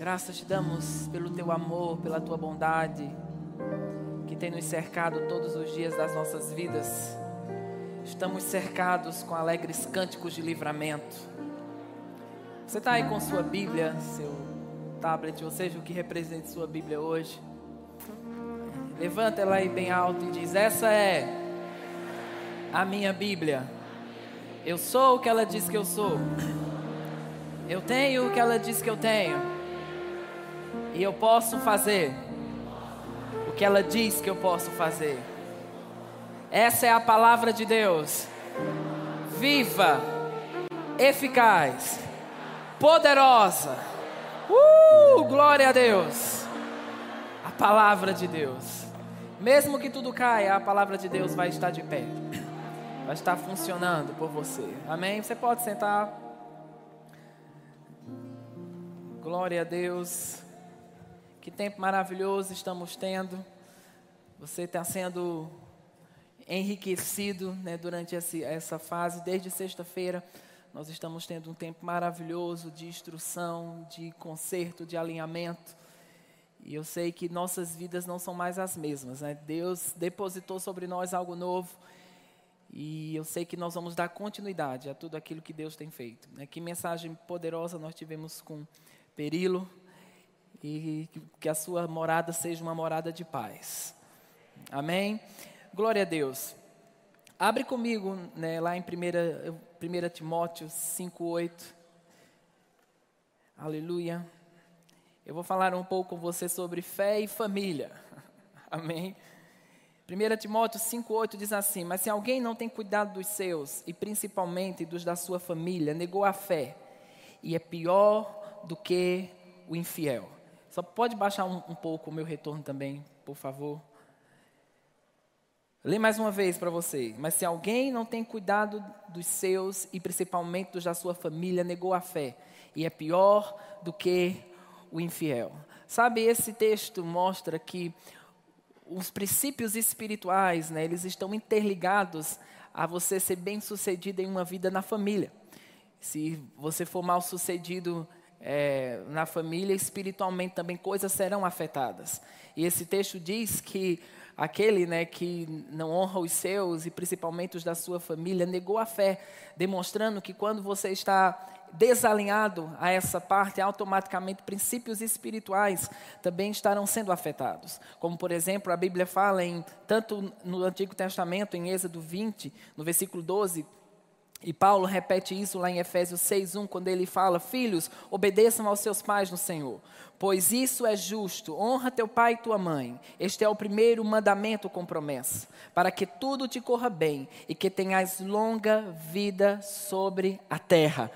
Graças te damos pelo teu amor, pela tua bondade, que tem nos cercado todos os dias das nossas vidas. Estamos cercados com alegres cânticos de livramento. Você está aí com sua Bíblia, seu tablet, ou seja, o que represente sua Bíblia hoje. Levanta ela aí bem alto e diz: Essa é a minha Bíblia. Eu sou o que ela diz que eu sou. Eu tenho o que ela diz que eu tenho. E eu posso fazer o que ela diz que eu posso fazer. Essa é a palavra de Deus. Viva, eficaz, poderosa. Uh, glória a Deus. A palavra de Deus. Mesmo que tudo caia, a palavra de Deus vai estar de pé. Vai estar funcionando por você. Amém? Você pode sentar. Glória a Deus. Que tempo maravilhoso estamos tendo. Você está sendo enriquecido né, durante esse, essa fase. Desde sexta-feira, nós estamos tendo um tempo maravilhoso de instrução, de conserto, de alinhamento. E eu sei que nossas vidas não são mais as mesmas. Né? Deus depositou sobre nós algo novo. E eu sei que nós vamos dar continuidade a tudo aquilo que Deus tem feito. Né? Que mensagem poderosa nós tivemos com Perilo. E que a sua morada seja uma morada de paz. Amém? Glória a Deus. Abre comigo né, lá em 1 Timóteo 5,8. Aleluia. Eu vou falar um pouco com você sobre fé e família. Amém? 1 Timóteo 5,8 diz assim: Mas se alguém não tem cuidado dos seus, e principalmente dos da sua família, negou a fé, e é pior do que o infiel. Só pode baixar um, um pouco o meu retorno também, por favor. Lê mais uma vez para você. Mas se alguém não tem cuidado dos seus e principalmente dos da sua família, negou a fé. E é pior do que o infiel. Sabe, esse texto mostra que os princípios espirituais, né, eles estão interligados a você ser bem sucedido em uma vida na família. Se você for mal sucedido é, na família, espiritualmente também coisas serão afetadas. E esse texto diz que aquele né, que não honra os seus e principalmente os da sua família, negou a fé, demonstrando que quando você está desalinhado a essa parte, automaticamente princípios espirituais também estarão sendo afetados. Como, por exemplo, a Bíblia fala em tanto no Antigo Testamento, em Êxodo 20, no versículo 12, e Paulo repete isso lá em Efésios 6:1, quando ele fala: "Filhos, obedeçam aos seus pais no Senhor, pois isso é justo. Honra teu pai e tua mãe. Este é o primeiro mandamento com promessa, para que tudo te corra bem e que tenhas longa vida sobre a terra."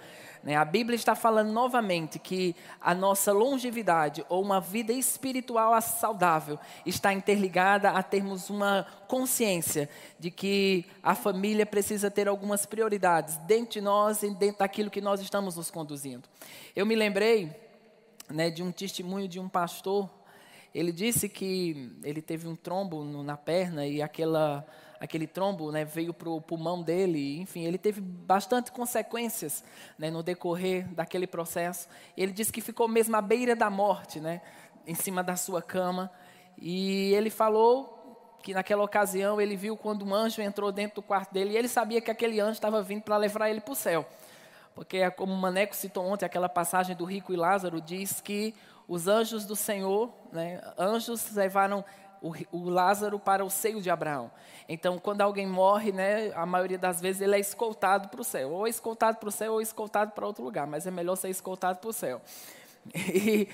Né? A Bíblia está falando novamente que a nossa longevidade ou uma vida espiritual saudável está interligada a termos uma consciência de que a família precisa ter algumas prioridades dentro de nós e dentro daquilo que nós estamos nos conduzindo. Eu me lembrei né, de um testemunho de um pastor. Ele disse que ele teve um trombo na perna e aquela aquele trombo né, veio para o pulmão dele, enfim, ele teve bastante consequências né, no decorrer daquele processo. Ele disse que ficou mesmo à beira da morte, né, em cima da sua cama, e ele falou que naquela ocasião ele viu quando um anjo entrou dentro do quarto dele e ele sabia que aquele anjo estava vindo para levar ele para o céu. Porque, é como o Maneco citou ontem, aquela passagem do rico e Lázaro diz que os anjos do Senhor, né, anjos levaram o, o, Lázaro para o seio de Abraão. Então, quando alguém morre, né, a maioria das vezes ele é escoltado para o céu. Ou escoltado para o céu ou escoltado para outro lugar, mas é melhor ser escoltado para o céu. E,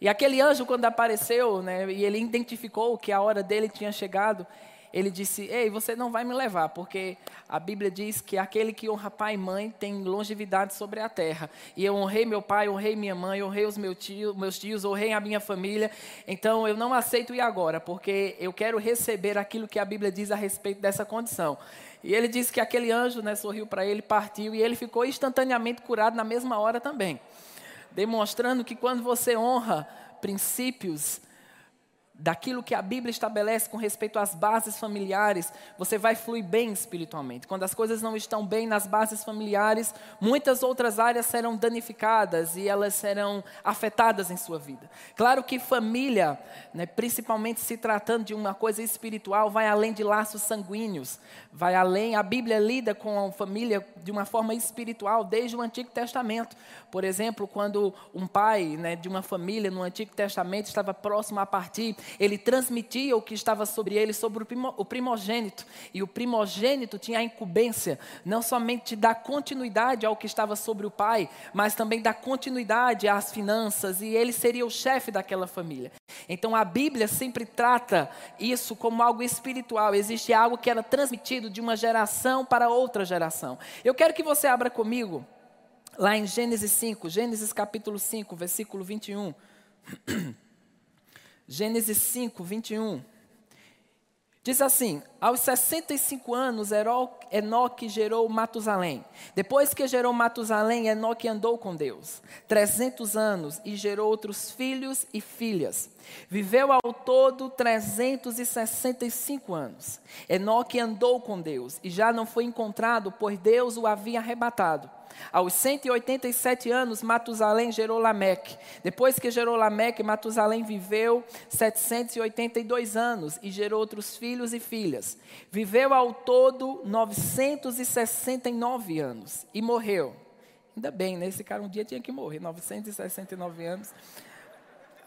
e, aquele anjo, quando apareceu, né, e ele identificou que a hora dele tinha chegado, ele disse: Ei, você não vai me levar, porque a Bíblia diz que aquele que honra pai e mãe tem longevidade sobre a terra. E eu honrei meu pai, honrei minha mãe, honrei os meus tios, meus tios honrei a minha família. Então eu não aceito ir agora, porque eu quero receber aquilo que a Bíblia diz a respeito dessa condição. E ele disse que aquele anjo né, sorriu para ele, partiu, e ele ficou instantaneamente curado na mesma hora também. Demonstrando que quando você honra princípios daquilo que a Bíblia estabelece com respeito às bases familiares, você vai fluir bem espiritualmente. Quando as coisas não estão bem nas bases familiares, muitas outras áreas serão danificadas e elas serão afetadas em sua vida. Claro que família, né, principalmente se tratando de uma coisa espiritual, vai além de laços sanguíneos, vai além. A Bíblia lida com a família de uma forma espiritual desde o Antigo Testamento. Por exemplo, quando um pai né, de uma família no Antigo Testamento estava próximo a partir ele transmitia o que estava sobre ele, sobre o primogênito. E o primogênito tinha a incumbência não somente dar continuidade ao que estava sobre o pai, mas também dar continuidade às finanças, e ele seria o chefe daquela família. Então a Bíblia sempre trata isso como algo espiritual, existe algo que era transmitido de uma geração para outra geração. Eu quero que você abra comigo lá em Gênesis 5, Gênesis capítulo 5, versículo 21. Gênesis 5, 21. Diz assim: Aos 65 anos, Enoque gerou Matusalém. Depois que gerou Matusalém, Enoque andou com Deus 300 anos e gerou outros filhos e filhas. Viveu ao todo 365 anos. Enoque andou com Deus e já não foi encontrado, pois Deus o havia arrebatado. Aos 187 anos, Matusalém gerou Lameque. Depois que gerou Lameque, Matusalém viveu 782 anos e gerou outros filhos e filhas. Viveu ao todo 969 anos e morreu. Ainda bem, né? Esse cara um dia tinha que morrer, 969 anos.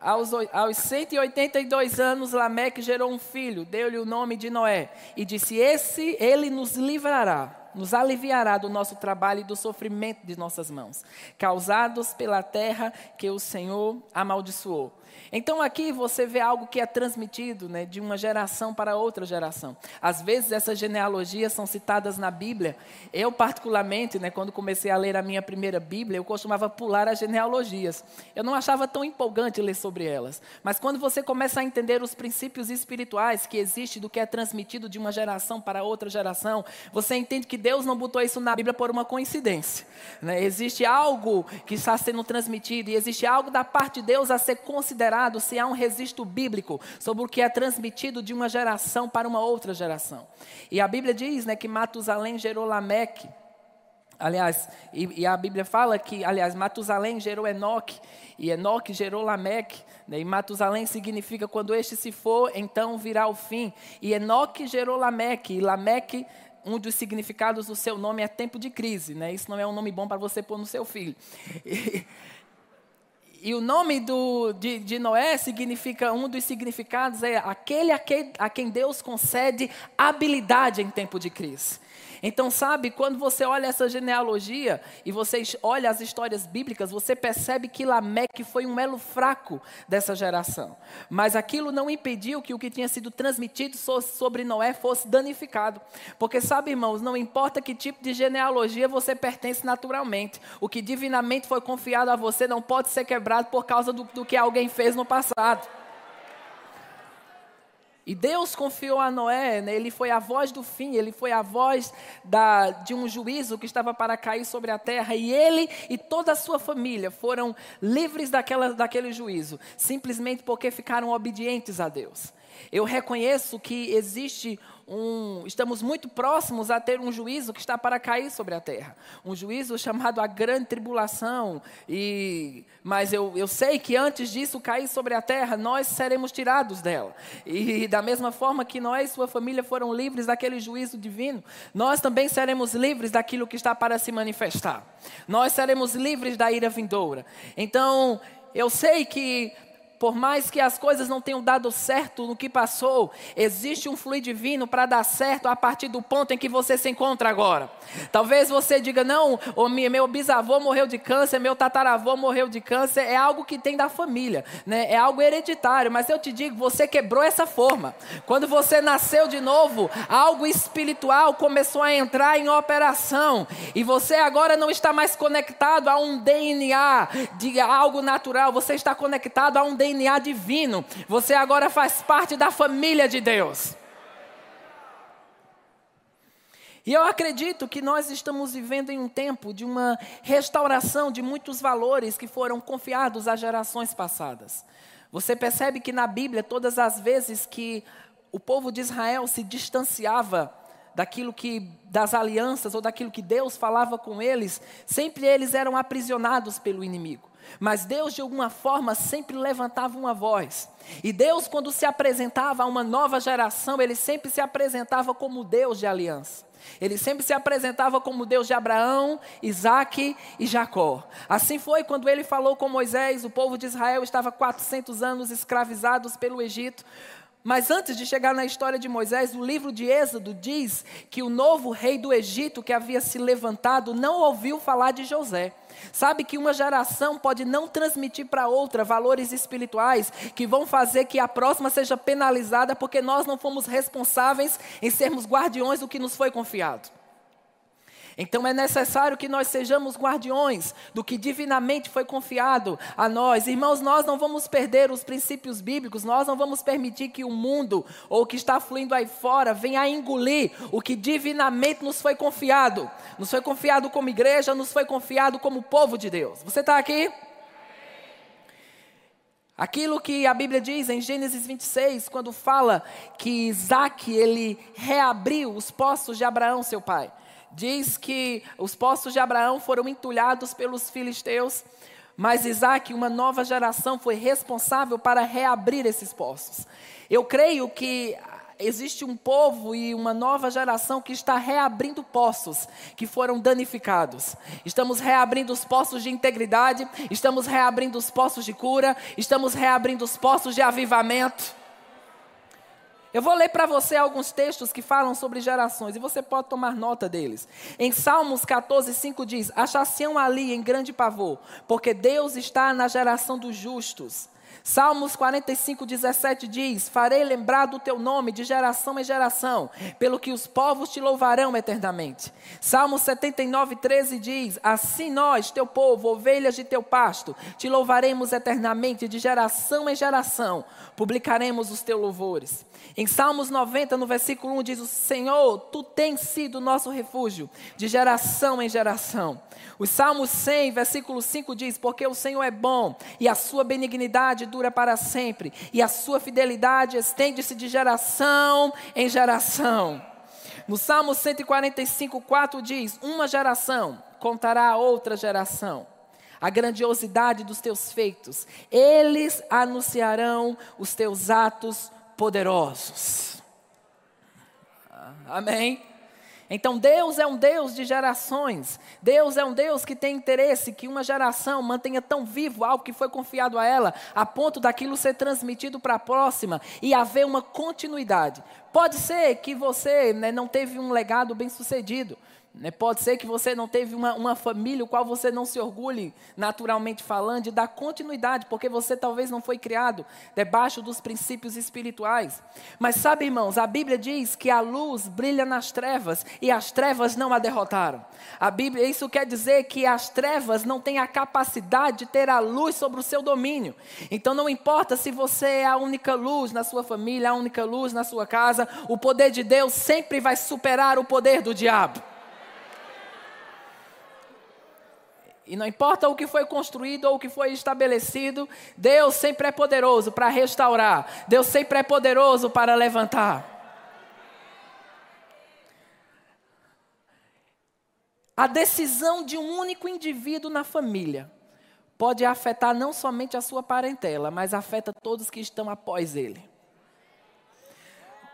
Aos, aos 182 anos, Lameque gerou um filho, deu-lhe o nome de Noé, e disse: Esse ele nos livrará nos aliviará do nosso trabalho e do sofrimento de nossas mãos, causados pela terra que o Senhor amaldiçoou. Então aqui você vê algo que é transmitido né, de uma geração para outra geração. Às vezes essas genealogias são citadas na Bíblia. Eu, particularmente, né, quando comecei a ler a minha primeira Bíblia, eu costumava pular as genealogias. Eu não achava tão empolgante ler sobre elas. Mas quando você começa a entender os princípios espirituais que existem do que é transmitido de uma geração para outra geração, você entende que Deus não botou isso na Bíblia por uma coincidência. Né? Existe algo que está sendo transmitido e existe algo da parte de Deus a ser considerado se há um registro bíblico sobre o que é transmitido de uma geração para uma outra geração. E a Bíblia diz né, que Matusalém gerou Lameque. Aliás, e, e, a Bíblia fala que, aliás, Matusalém gerou Enoque, e Enoque gerou Lameque, né, e Matusalém significa quando este se for, então virá o fim. E Enoque gerou Lameque, e Lameque um dos significados do seu nome é tempo de crise, né? Isso não é um nome bom para você pôr no seu filho. E, e o nome do, de, de, Noé significa, um dos significados é aquele a quem, a quem Deus concede habilidade em tempo de crise. Então, sabe, quando você olha essa genealogia e você olha as histórias bíblicas, você percebe que Lameque foi um elo fraco dessa geração. Mas aquilo não impediu que o que tinha sido transmitido sobre Noé fosse danificado. Porque, sabe, irmãos, não importa que tipo de genealogia você pertence naturalmente, o que divinamente foi confiado a você não pode ser quebrado por causa do, do que alguém fez no passado. E Deus confiou a Noé, né? ele foi a voz do fim, ele foi a voz da, de um juízo que estava para cair sobre a terra, e ele e toda a sua família foram livres daquela, daquele juízo, simplesmente porque ficaram obedientes a Deus. Eu reconheço que existe um, estamos muito próximos a ter um juízo que está para cair sobre a terra. Um juízo chamado a grande tribulação. E, mas eu, eu sei que antes disso cair sobre a terra, nós seremos tirados dela. E da mesma forma que nós e sua família foram livres daquele juízo divino, nós também seremos livres daquilo que está para se manifestar. Nós seremos livres da ira vindoura. Então, eu sei que por mais que as coisas não tenham dado certo no que passou, existe um fluido divino para dar certo a partir do ponto em que você se encontra agora. Talvez você diga: não, meu bisavô morreu de câncer, meu tataravô morreu de câncer, é algo que tem da família, né? é algo hereditário, mas eu te digo: você quebrou essa forma. Quando você nasceu de novo, algo espiritual começou a entrar em operação, e você agora não está mais conectado a um DNA de algo natural, você está conectado a um DNA DNA divino. Você agora faz parte da família de Deus. E eu acredito que nós estamos vivendo em um tempo de uma restauração de muitos valores que foram confiados às gerações passadas. Você percebe que na Bíblia, todas as vezes que o povo de Israel se distanciava daquilo que das alianças ou daquilo que Deus falava com eles, sempre eles eram aprisionados pelo inimigo. Mas Deus, de alguma forma, sempre levantava uma voz. E Deus, quando se apresentava a uma nova geração, ele sempre se apresentava como Deus de aliança. Ele sempre se apresentava como Deus de Abraão, Isaac e Jacó. Assim foi quando ele falou com Moisés, o povo de Israel estava 400 anos escravizados pelo Egito. Mas antes de chegar na história de Moisés, o livro de Êxodo diz que o novo rei do Egito que havia se levantado não ouviu falar de José. Sabe que uma geração pode não transmitir para outra valores espirituais que vão fazer que a próxima seja penalizada porque nós não fomos responsáveis em sermos guardiões do que nos foi confiado. Então é necessário que nós sejamos guardiões do que divinamente foi confiado a nós. Irmãos, nós não vamos perder os princípios bíblicos, nós não vamos permitir que o mundo ou o que está fluindo aí fora venha a engolir o que divinamente nos foi confiado. Nos foi confiado como igreja, nos foi confiado como povo de Deus. Você está aqui? Aquilo que a Bíblia diz em Gênesis 26, quando fala que Isaac ele reabriu os poços de Abraão, seu pai diz que os poços de Abraão foram entulhados pelos filisteus, mas Isaac, uma nova geração, foi responsável para reabrir esses poços. Eu creio que existe um povo e uma nova geração que está reabrindo poços que foram danificados. Estamos reabrindo os poços de integridade, estamos reabrindo os poços de cura, estamos reabrindo os poços de avivamento. Eu vou ler para você alguns textos que falam sobre gerações e você pode tomar nota deles. Em Salmos 14, 5 diz: Achaciam ali em grande pavor, porque Deus está na geração dos justos. Salmos 45, 17 diz: Farei lembrar do teu nome de geração em geração, pelo que os povos te louvarão eternamente. Salmos 79, 13 diz: Assim nós, teu povo, ovelhas de teu pasto, te louvaremos eternamente, de geração em geração, publicaremos os teus louvores. Em Salmos 90, no versículo 1, diz: O Senhor, tu tens sido nosso refúgio, de geração em geração. Os Salmos 100, versículo 5 diz: Porque o Senhor é bom e a sua benignidade dura para sempre, e a sua fidelidade estende-se de geração em geração. No Salmo 145, 4 diz: Uma geração contará a outra geração a grandiosidade dos teus feitos, eles anunciarão os teus atos poderosos. Amém? Então Deus é um Deus de gerações. Deus é um Deus que tem interesse que uma geração mantenha tão vivo algo que foi confiado a ela, a ponto daquilo ser transmitido para a próxima e haver uma continuidade. Pode ser que você né, não teve um legado bem sucedido. Né? Pode ser que você não teve uma, uma família, o qual você não se orgulhe, naturalmente falando, de dar continuidade, porque você talvez não foi criado debaixo dos princípios espirituais. Mas sabe, irmãos, a Bíblia diz que a luz brilha nas trevas e as trevas não a derrotaram. A Bíblia, isso quer dizer que as trevas não têm a capacidade de ter a luz sobre o seu domínio. Então não importa se você é a única luz na sua família, a única luz na sua casa, o poder de Deus sempre vai superar o poder do diabo. E não importa o que foi construído ou o que foi estabelecido, Deus sempre é poderoso para restaurar. Deus sempre é poderoso para levantar. A decisão de um único indivíduo na família pode afetar não somente a sua parentela, mas afeta todos que estão após ele.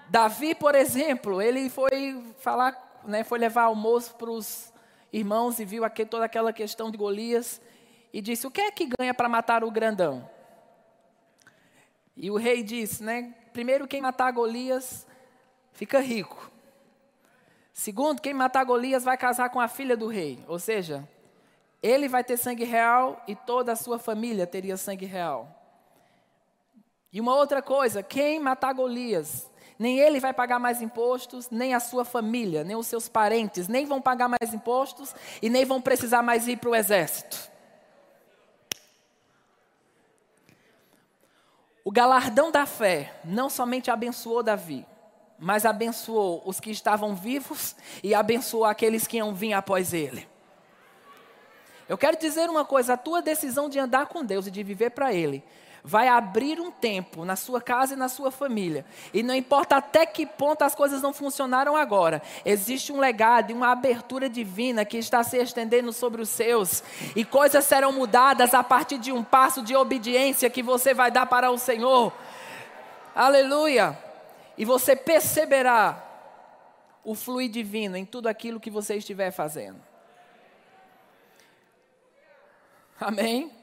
Davi, por exemplo, ele foi falar, né, foi levar almoço para os irmãos e viu aqui toda aquela questão de Golias e disse: O que é que ganha para matar o grandão? E o rei disse, né? Primeiro, quem matar Golias fica rico. Segundo, quem matar Golias vai casar com a filha do rei. Ou seja, ele vai ter sangue real e toda a sua família teria sangue real. E uma outra coisa, quem matar Golias nem ele vai pagar mais impostos, nem a sua família, nem os seus parentes, nem vão pagar mais impostos e nem vão precisar mais ir para o exército. O galardão da fé não somente abençoou Davi, mas abençoou os que estavam vivos e abençoou aqueles que iam vir após ele. Eu quero dizer uma coisa: a tua decisão de andar com Deus e de viver para Ele vai abrir um tempo na sua casa e na sua família. E não importa até que ponto as coisas não funcionaram agora, existe um legado e uma abertura divina que está se estendendo sobre os seus. E coisas serão mudadas a partir de um passo de obediência que você vai dar para o Senhor. Aleluia! E você perceberá o fluir divino em tudo aquilo que você estiver fazendo. Amém?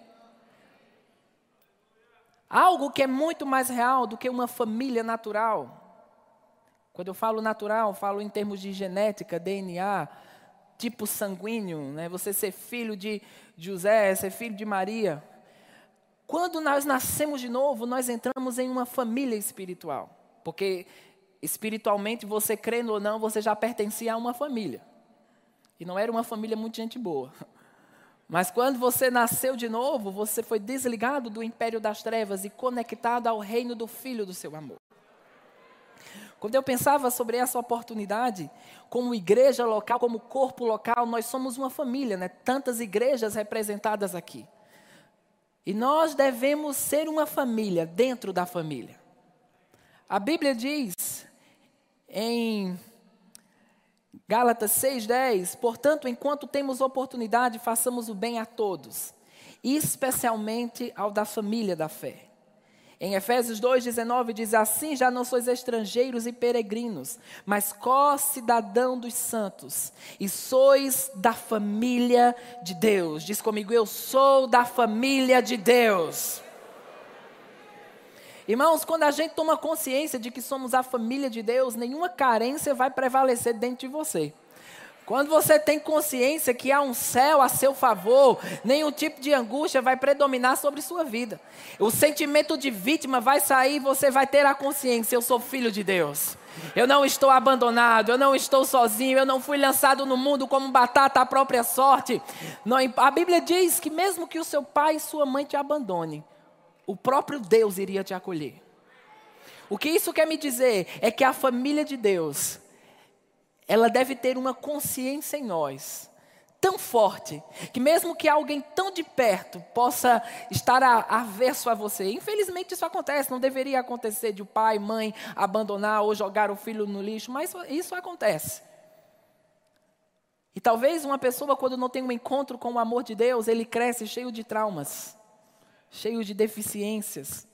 Algo que é muito mais real do que uma família natural. Quando eu falo natural, eu falo em termos de genética, DNA, tipo sanguíneo, né? Você ser filho de José, ser filho de Maria. Quando nós nascemos de novo, nós entramos em uma família espiritual. Porque espiritualmente, você crendo ou não, você já pertencia a uma família. E não era uma família muito gente boa. Mas quando você nasceu de novo, você foi desligado do império das trevas e conectado ao reino do Filho do seu amor. Quando eu pensava sobre essa oportunidade, como igreja local, como corpo local, nós somos uma família, né? Tantas igrejas representadas aqui. E nós devemos ser uma família dentro da família. A Bíblia diz em Gálatas 6,10: Portanto, enquanto temos oportunidade, façamos o bem a todos, especialmente ao da família da fé. Em Efésios 2,19 diz: Assim já não sois estrangeiros e peregrinos, mas co-cidadão dos santos, e sois da família de Deus. Diz comigo: Eu sou da família de Deus. Irmãos, quando a gente toma consciência de que somos a família de Deus, nenhuma carência vai prevalecer dentro de você. Quando você tem consciência que há um céu a seu favor, nenhum tipo de angústia vai predominar sobre sua vida. O sentimento de vítima vai sair, você vai ter a consciência: eu sou filho de Deus. Eu não estou abandonado, eu não estou sozinho, eu não fui lançado no mundo como batata à própria sorte. Não, a Bíblia diz que mesmo que o seu pai e sua mãe te abandonem, o próprio Deus iria te acolher. O que isso quer me dizer é que a família de Deus, ela deve ter uma consciência em nós tão forte que mesmo que alguém tão de perto possa estar avesso a você, infelizmente isso acontece, não deveria acontecer de o pai, mãe abandonar ou jogar o filho no lixo, mas isso acontece. E talvez uma pessoa quando não tem um encontro com o amor de Deus, ele cresce cheio de traumas cheio de deficiências,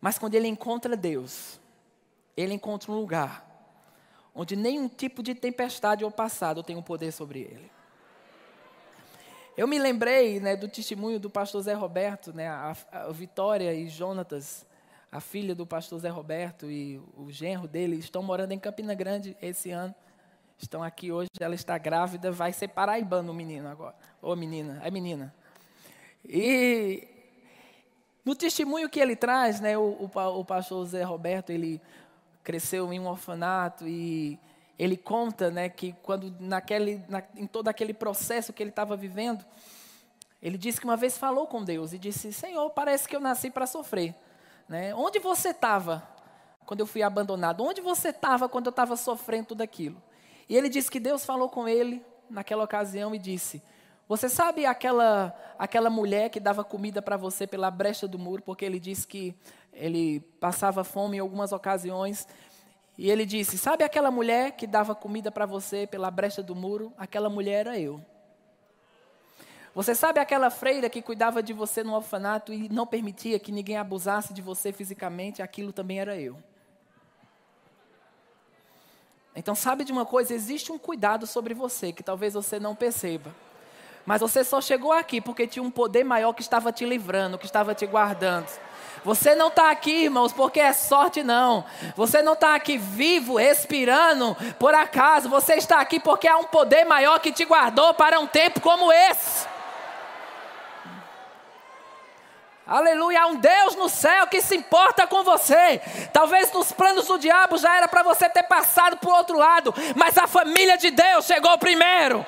mas quando ele encontra Deus, ele encontra um lugar onde nenhum tipo de tempestade ou passado tem um poder sobre ele. Eu me lembrei né, do testemunho do pastor Zé Roberto, né, a, a Vitória e Jonatas, a filha do pastor Zé Roberto e o genro dele estão morando em Campina Grande esse ano. Estão aqui hoje, ela está grávida, vai ser paraibano o menino agora. Ou menina, é menina. E no testemunho que ele traz, né, o, o, o pastor Zé Roberto, ele cresceu em um orfanato e ele conta né, que quando naquele, na, em todo aquele processo que ele estava vivendo, ele disse que uma vez falou com Deus e disse: Senhor, parece que eu nasci para sofrer. Né? Onde você estava quando eu fui abandonado? Onde você estava quando eu estava sofrendo tudo aquilo? E ele disse que Deus falou com ele naquela ocasião e disse: você sabe aquela, aquela mulher que dava comida para você pela brecha do muro, porque ele disse que ele passava fome em algumas ocasiões. E ele disse: Sabe aquela mulher que dava comida para você pela brecha do muro? Aquela mulher era eu. Você sabe aquela freira que cuidava de você no orfanato e não permitia que ninguém abusasse de você fisicamente? Aquilo também era eu. Então, sabe de uma coisa? Existe um cuidado sobre você que talvez você não perceba. Mas você só chegou aqui porque tinha um poder maior que estava te livrando, que estava te guardando. Você não está aqui, irmãos, porque é sorte, não. Você não está aqui vivo, respirando, por acaso. Você está aqui porque há um poder maior que te guardou para um tempo como esse. Aleluia, há um Deus no céu que se importa com você. Talvez nos planos do diabo já era para você ter passado para o outro lado, mas a família de Deus chegou primeiro.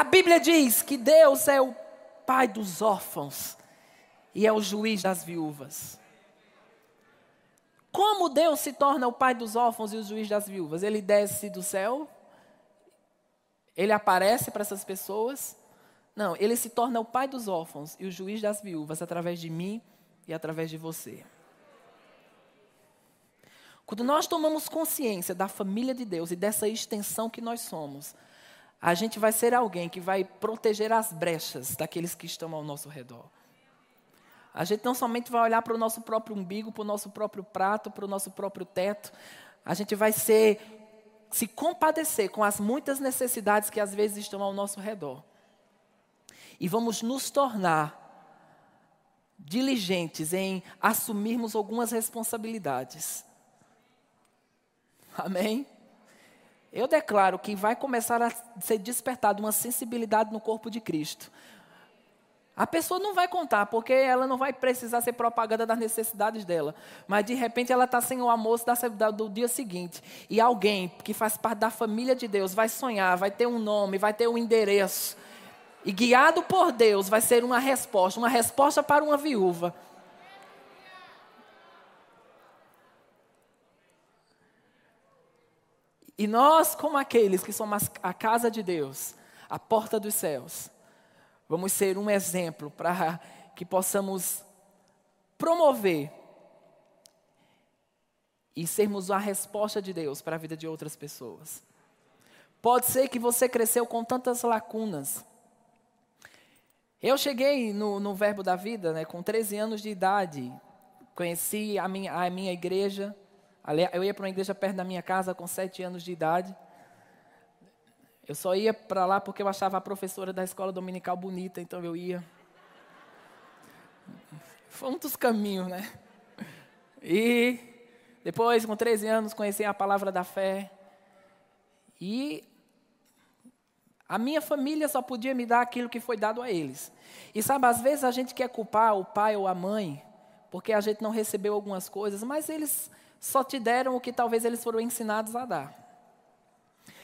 A Bíblia diz que Deus é o pai dos órfãos e é o juiz das viúvas. Como Deus se torna o pai dos órfãos e o juiz das viúvas? Ele desce do céu, ele aparece para essas pessoas, Não, ele se torna o pai dos órfãos e o juiz das viúvas através de mim e através de você. Quando nós tomamos consciência da família de Deus e dessa extensão que nós somos, a gente vai ser alguém que vai proteger as brechas daqueles que estão ao nosso redor. A gente não somente vai olhar para o nosso próprio umbigo, para o nosso próprio prato, para o nosso próprio teto, a gente vai ser se compadecer com as muitas necessidades que às vezes estão ao nosso redor. E vamos nos tornar diligentes em assumirmos algumas responsabilidades. Amém? Eu declaro que vai começar a ser despertada uma sensibilidade no corpo de Cristo. A pessoa não vai contar, porque ela não vai precisar ser propaganda das necessidades dela. Mas de repente ela está sem o almoço do dia seguinte. E alguém que faz parte da família de Deus vai sonhar, vai ter um nome, vai ter um endereço. E guiado por Deus vai ser uma resposta, uma resposta para uma viúva. E nós, como aqueles que somos a casa de Deus, a porta dos céus, vamos ser um exemplo para que possamos promover e sermos a resposta de Deus para a vida de outras pessoas. Pode ser que você cresceu com tantas lacunas. Eu cheguei no, no Verbo da Vida né, com 13 anos de idade. Conheci a minha, a minha igreja, eu ia para uma igreja perto da minha casa com sete anos de idade. Eu só ia para lá porque eu achava a professora da escola dominical bonita, então eu ia. Foi um dos caminhos, né? E depois, com 13 anos, conheci a palavra da fé. E a minha família só podia me dar aquilo que foi dado a eles. E sabe, às vezes a gente quer culpar o pai ou a mãe porque a gente não recebeu algumas coisas, mas eles só te deram o que talvez eles foram ensinados a dar.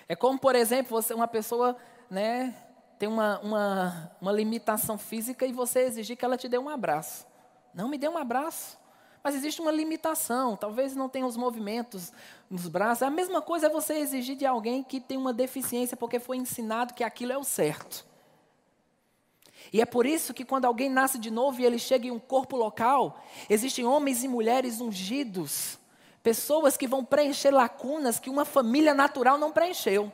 É como, por exemplo, você, uma pessoa né, tem uma, uma, uma limitação física e você exigir que ela te dê um abraço. Não me dê um abraço. Mas existe uma limitação, talvez não tenha os movimentos nos braços. A mesma coisa é você exigir de alguém que tem uma deficiência porque foi ensinado que aquilo é o certo. E é por isso que quando alguém nasce de novo e ele chega em um corpo local, existem homens e mulheres ungidos Pessoas que vão preencher lacunas que uma família natural não preencheu.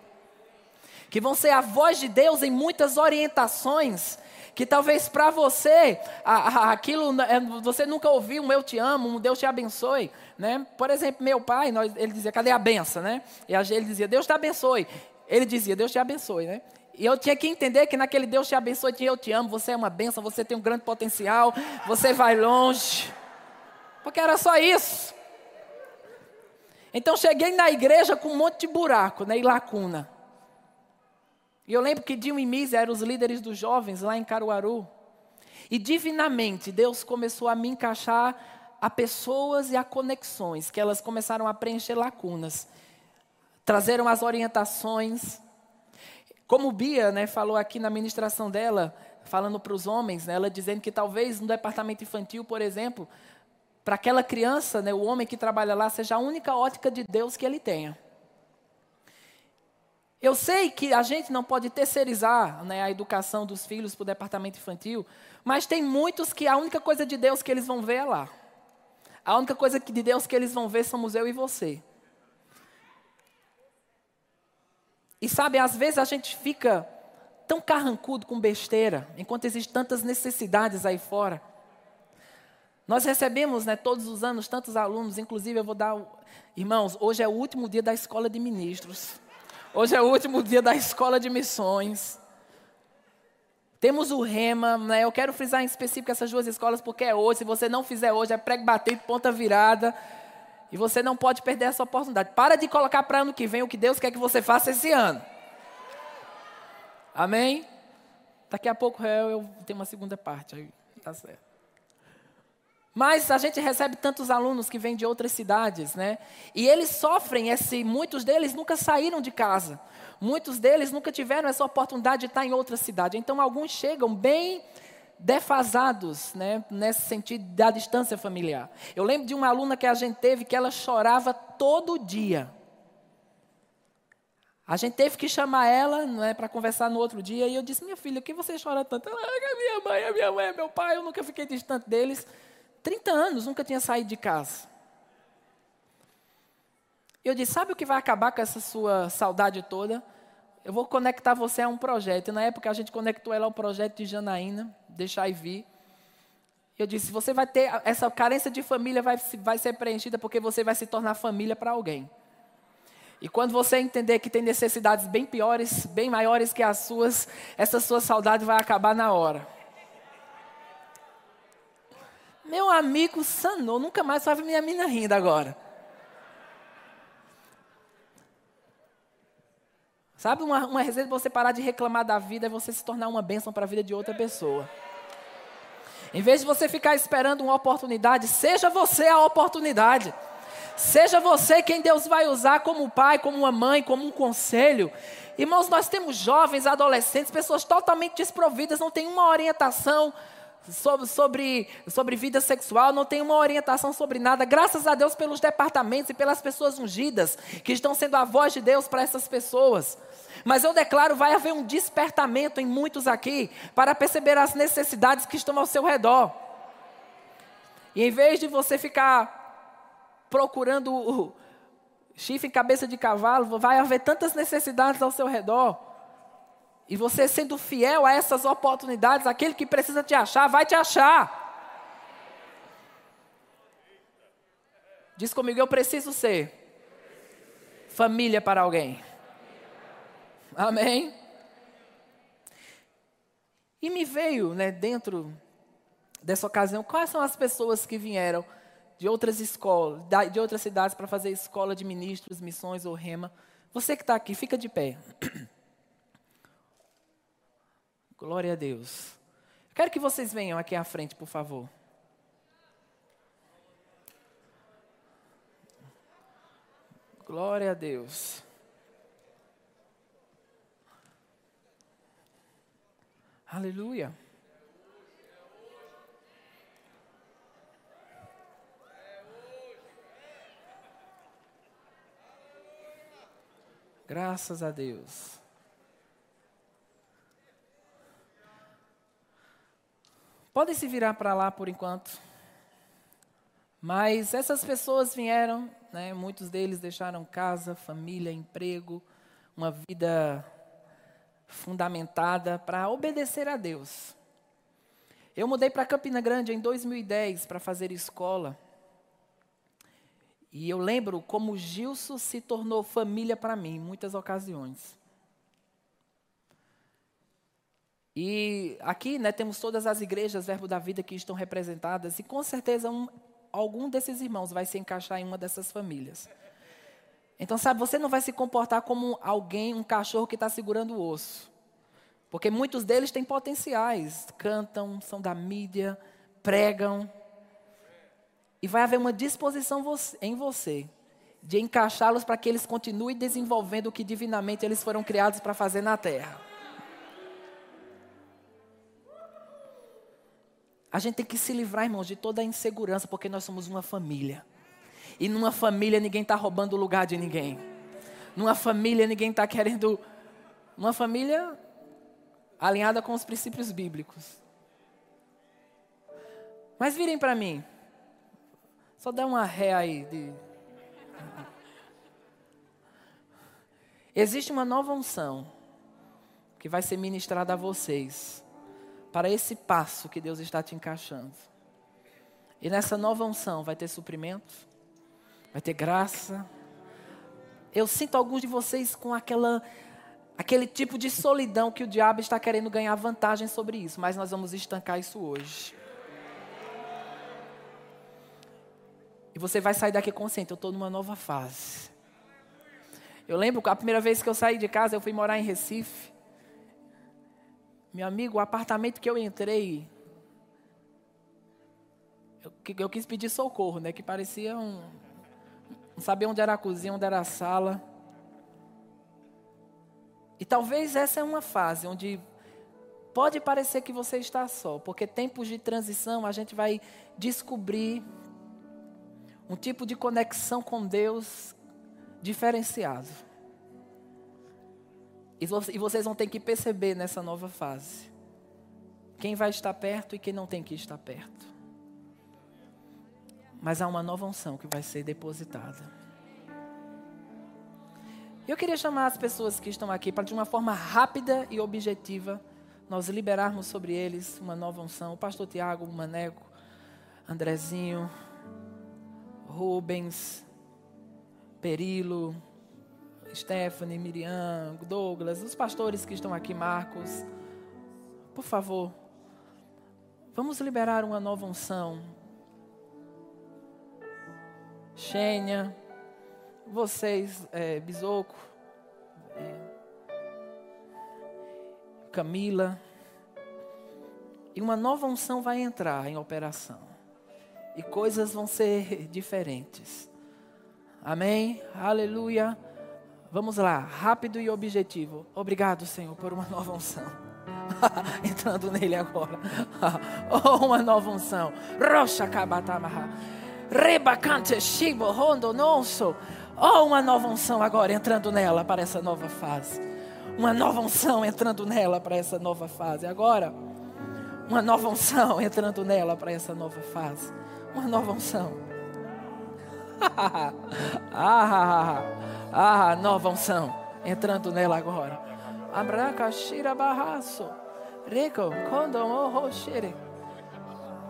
Que vão ser a voz de Deus em muitas orientações. Que talvez para você, aquilo, é, você nunca ouviu um eu te amo, um Deus te abençoe. Né? Por exemplo, meu pai, ele dizia, cadê a benção? Né? E ele dizia, Deus te abençoe. Ele dizia, Deus te abençoe. Né? E eu tinha que entender que naquele Deus te abençoe eu te amo, você é uma benção, você tem um grande potencial, você vai longe. Porque era só isso. Então cheguei na igreja com um monte de buraco né, e lacuna. E eu lembro que Dio e Misa eram os líderes dos jovens lá em Caruaru. E divinamente Deus começou a me encaixar a pessoas e a conexões, que elas começaram a preencher lacunas. Trazeram as orientações. Como Bia né, falou aqui na ministração dela, falando para os homens, né, ela dizendo que talvez no departamento infantil, por exemplo, para aquela criança, né, o homem que trabalha lá, seja a única ótica de Deus que ele tenha. Eu sei que a gente não pode terceirizar né, a educação dos filhos para o departamento infantil, mas tem muitos que a única coisa de Deus que eles vão ver é lá. A única coisa de Deus que eles vão ver somos eu e você. E sabe, às vezes a gente fica tão carrancudo com besteira, enquanto existem tantas necessidades aí fora. Nós recebemos né, todos os anos tantos alunos, inclusive eu vou dar. Irmãos, hoje é o último dia da escola de ministros. Hoje é o último dia da escola de missões. Temos o Rema, né? eu quero frisar em específico essas duas escolas porque é hoje. Se você não fizer hoje, é prego batido, ponta virada. E você não pode perder essa oportunidade. Para de colocar para ano que vem o que Deus quer que você faça esse ano. Amém? Daqui a pouco eu, eu tenho uma segunda parte. Aí tá certo. Mas a gente recebe tantos alunos que vêm de outras cidades, né? E eles sofrem esse, muitos deles nunca saíram de casa. Muitos deles nunca tiveram essa oportunidade de estar em outra cidade. Então alguns chegam bem defasados, né, nesse sentido da distância familiar. Eu lembro de uma aluna que a gente teve que ela chorava todo dia. A gente teve que chamar ela né, para conversar no outro dia. E eu disse: Minha filha, que você chora tanto? Ela, é minha mãe, minha mãe, é meu pai. Eu nunca fiquei distante deles. 30 anos, nunca tinha saído de casa. Eu disse: Sabe o que vai acabar com essa sua saudade toda? Eu vou conectar você a um projeto. E na época a gente conectou ela ao projeto de Janaína, Deixar e Vir. Eu disse: Você vai ter. Essa carência de família vai, vai ser preenchida porque você vai se tornar família para alguém. E quando você entender que tem necessidades bem piores, bem maiores que as suas, essa sua saudade vai acabar na hora. Meu amigo sanou, nunca mais ver minha mina rindo agora. Sabe, uma, uma resenha de você parar de reclamar da vida é você se tornar uma bênção para a vida de outra pessoa. Em vez de você ficar esperando uma oportunidade, seja você a oportunidade. Seja você quem Deus vai usar como pai, como uma mãe, como um conselho. Irmãos, nós temos jovens, adolescentes, pessoas totalmente desprovidas, não tem uma orientação sobre, sobre, sobre vida sexual, não tem uma orientação sobre nada. Graças a Deus pelos departamentos e pelas pessoas ungidas, que estão sendo a voz de Deus para essas pessoas. Mas eu declaro, vai haver um despertamento em muitos aqui para perceber as necessidades que estão ao seu redor. E em vez de você ficar procurando chifre em cabeça de cavalo, vai haver tantas necessidades ao seu redor. E você sendo fiel a essas oportunidades, aquele que precisa te achar, vai te achar. Diz comigo, eu preciso ser família para alguém. Amém? E me veio, né, dentro dessa ocasião, quais são as pessoas que vieram de outras escolas, de outras cidades para fazer escola de ministros, missões ou rema. Você que está aqui, fica de pé. Glória a Deus. Quero que vocês venham aqui à frente, por favor. Glória a Deus. Aleluia. Graças a Deus. Podem se virar para lá por enquanto. Mas essas pessoas vieram, né, muitos deles deixaram casa, família, emprego, uma vida fundamentada para obedecer a Deus. Eu mudei para Campina Grande em 2010 para fazer escola. E eu lembro como Gilson se tornou família para mim em muitas ocasiões. E aqui né, temos todas as igrejas Verbo da Vida que estão representadas, e com certeza um, algum desses irmãos vai se encaixar em uma dessas famílias. Então, sabe, você não vai se comportar como alguém, um cachorro que está segurando o osso. Porque muitos deles têm potenciais, cantam, são da mídia, pregam, e vai haver uma disposição em você de encaixá-los para que eles continuem desenvolvendo o que divinamente eles foram criados para fazer na terra. A gente tem que se livrar, irmãos, de toda a insegurança, porque nós somos uma família. E numa família ninguém está roubando o lugar de ninguém. Numa família ninguém está querendo. Uma família alinhada com os princípios bíblicos. Mas virem para mim. Só dá uma ré aí. De... Existe uma nova unção que vai ser ministrada a vocês para esse passo que Deus está te encaixando. E nessa nova unção vai ter suprimento, vai ter graça. Eu sinto alguns de vocês com aquela aquele tipo de solidão que o diabo está querendo ganhar vantagem sobre isso, mas nós vamos estancar isso hoje. E você vai sair daqui consciente, eu estou numa nova fase. Eu lembro que a primeira vez que eu saí de casa, eu fui morar em Recife. Meu amigo, o apartamento que eu entrei, eu, eu quis pedir socorro, né? Que parecia um. Não sabia onde era a cozinha, onde era a sala. E talvez essa é uma fase onde pode parecer que você está só, porque tempos de transição a gente vai descobrir um tipo de conexão com Deus diferenciado. E vocês vão ter que perceber nessa nova fase quem vai estar perto e quem não tem que estar perto. Mas há uma nova unção que vai ser depositada. Eu queria chamar as pessoas que estão aqui para, de uma forma rápida e objetiva, nós liberarmos sobre eles uma nova unção. O pastor Tiago, o Maneco, Andrezinho, Rubens, Perilo, Stephanie, Miriam, Douglas, os pastores que estão aqui, Marcos, por favor, vamos liberar uma nova unção. Xênia, vocês, é, Bisoco, é, Camila, e uma nova unção vai entrar em operação. E coisas vão ser diferentes. Amém? Aleluia. Vamos lá, rápido e objetivo. Obrigado, Senhor, por uma nova unção. Entrando nele agora. oh, uma nova unção. Rocha kabatamaha. Rebacante shibo rondo nosso. Oh, uma nova unção agora entrando nela para essa nova fase. Uma nova unção entrando nela para essa nova fase. Agora, uma nova unção entrando nela para essa nova fase. Uma nova unção. ah, ah, nova unção entrando nela agora. Abracashira barraço. Rico, quando shire.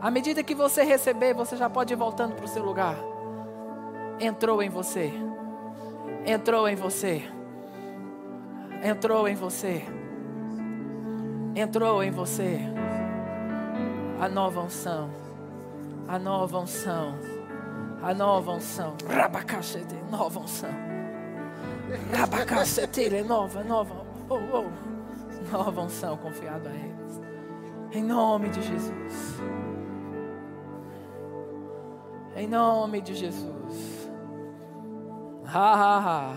À medida que você receber, você já pode ir voltando para o seu lugar. Entrou em você. Entrou em você. Entrou em você. Entrou em você. A nova unção. A nova unção. A nova unção. Rabacachete, nova unção. Rabacacetele, nova, nova. Oh, oh. Nova unção confiada a eles. Em nome de Jesus. Em nome de Jesus. Ha, ha, ha.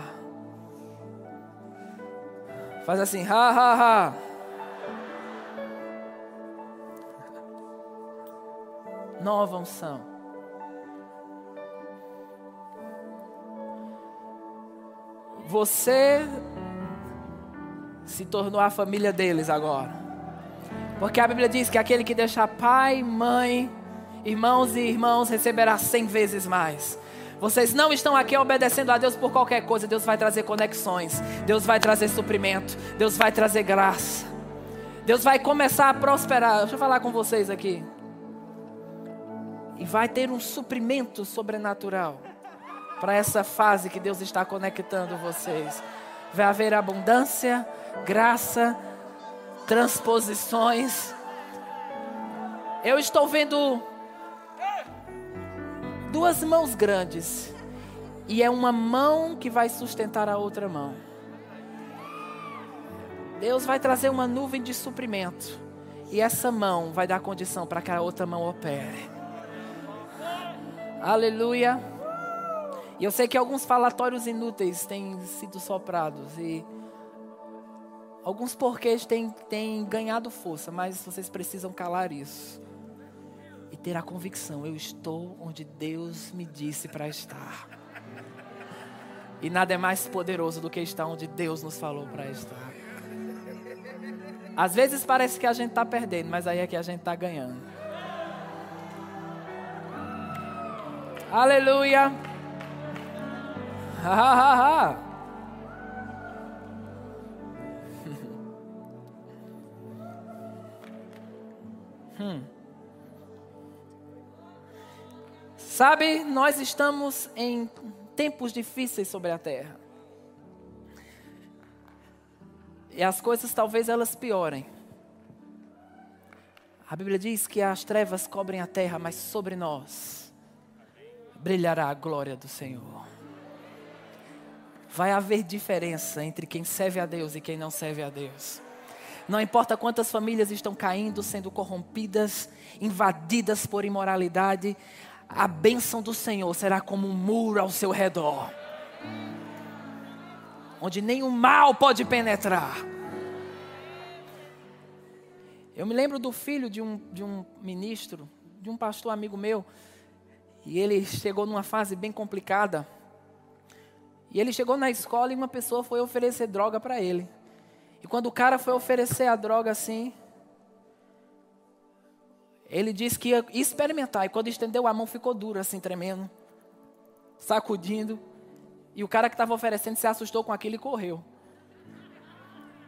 Faz assim, ha, ha, ha. Nova unção. Você se tornou a família deles agora. Porque a Bíblia diz que aquele que deixar pai, mãe, irmãos e irmãos receberá cem vezes mais. Vocês não estão aqui obedecendo a Deus por qualquer coisa. Deus vai trazer conexões. Deus vai trazer suprimento. Deus vai trazer graça. Deus vai começar a prosperar. Deixa eu falar com vocês aqui. E vai ter um suprimento sobrenatural para essa fase que Deus está conectando vocês. Vai haver abundância, graça, transposições. Eu estou vendo duas mãos grandes e é uma mão que vai sustentar a outra mão. Deus vai trazer uma nuvem de suprimento e essa mão vai dar condição para que a outra mão opere. Aleluia. E eu sei que alguns falatórios inúteis têm sido soprados e alguns porquês têm, têm ganhado força, mas vocês precisam calar isso e ter a convicção: eu estou onde Deus me disse para estar. E nada é mais poderoso do que estar onde Deus nos falou para estar. Às vezes parece que a gente está perdendo, mas aí é que a gente está ganhando. Aleluia. Hum. Sabe, nós estamos em tempos difíceis sobre a terra. E as coisas talvez elas piorem. A Bíblia diz que as trevas cobrem a terra, mas sobre nós brilhará a glória do Senhor vai haver diferença entre quem serve a Deus e quem não serve a Deus. Não importa quantas famílias estão caindo, sendo corrompidas, invadidas por imoralidade, a bênção do Senhor será como um muro ao seu redor, onde nenhum mal pode penetrar. Eu me lembro do filho de um, de um ministro, de um pastor amigo meu, e ele chegou numa fase bem complicada. E ele chegou na escola e uma pessoa foi oferecer droga para ele. E quando o cara foi oferecer a droga assim, ele disse que ia experimentar. E quando estendeu a mão, ficou duro, assim, tremendo, sacudindo. E o cara que estava oferecendo se assustou com aquilo e correu.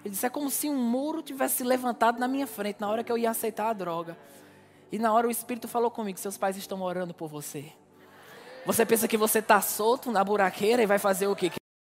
Ele disse: é como se um muro tivesse levantado na minha frente na hora que eu ia aceitar a droga. E na hora o Espírito falou comigo: seus pais estão orando por você. Você pensa que você está solto na buraqueira e vai fazer o quê?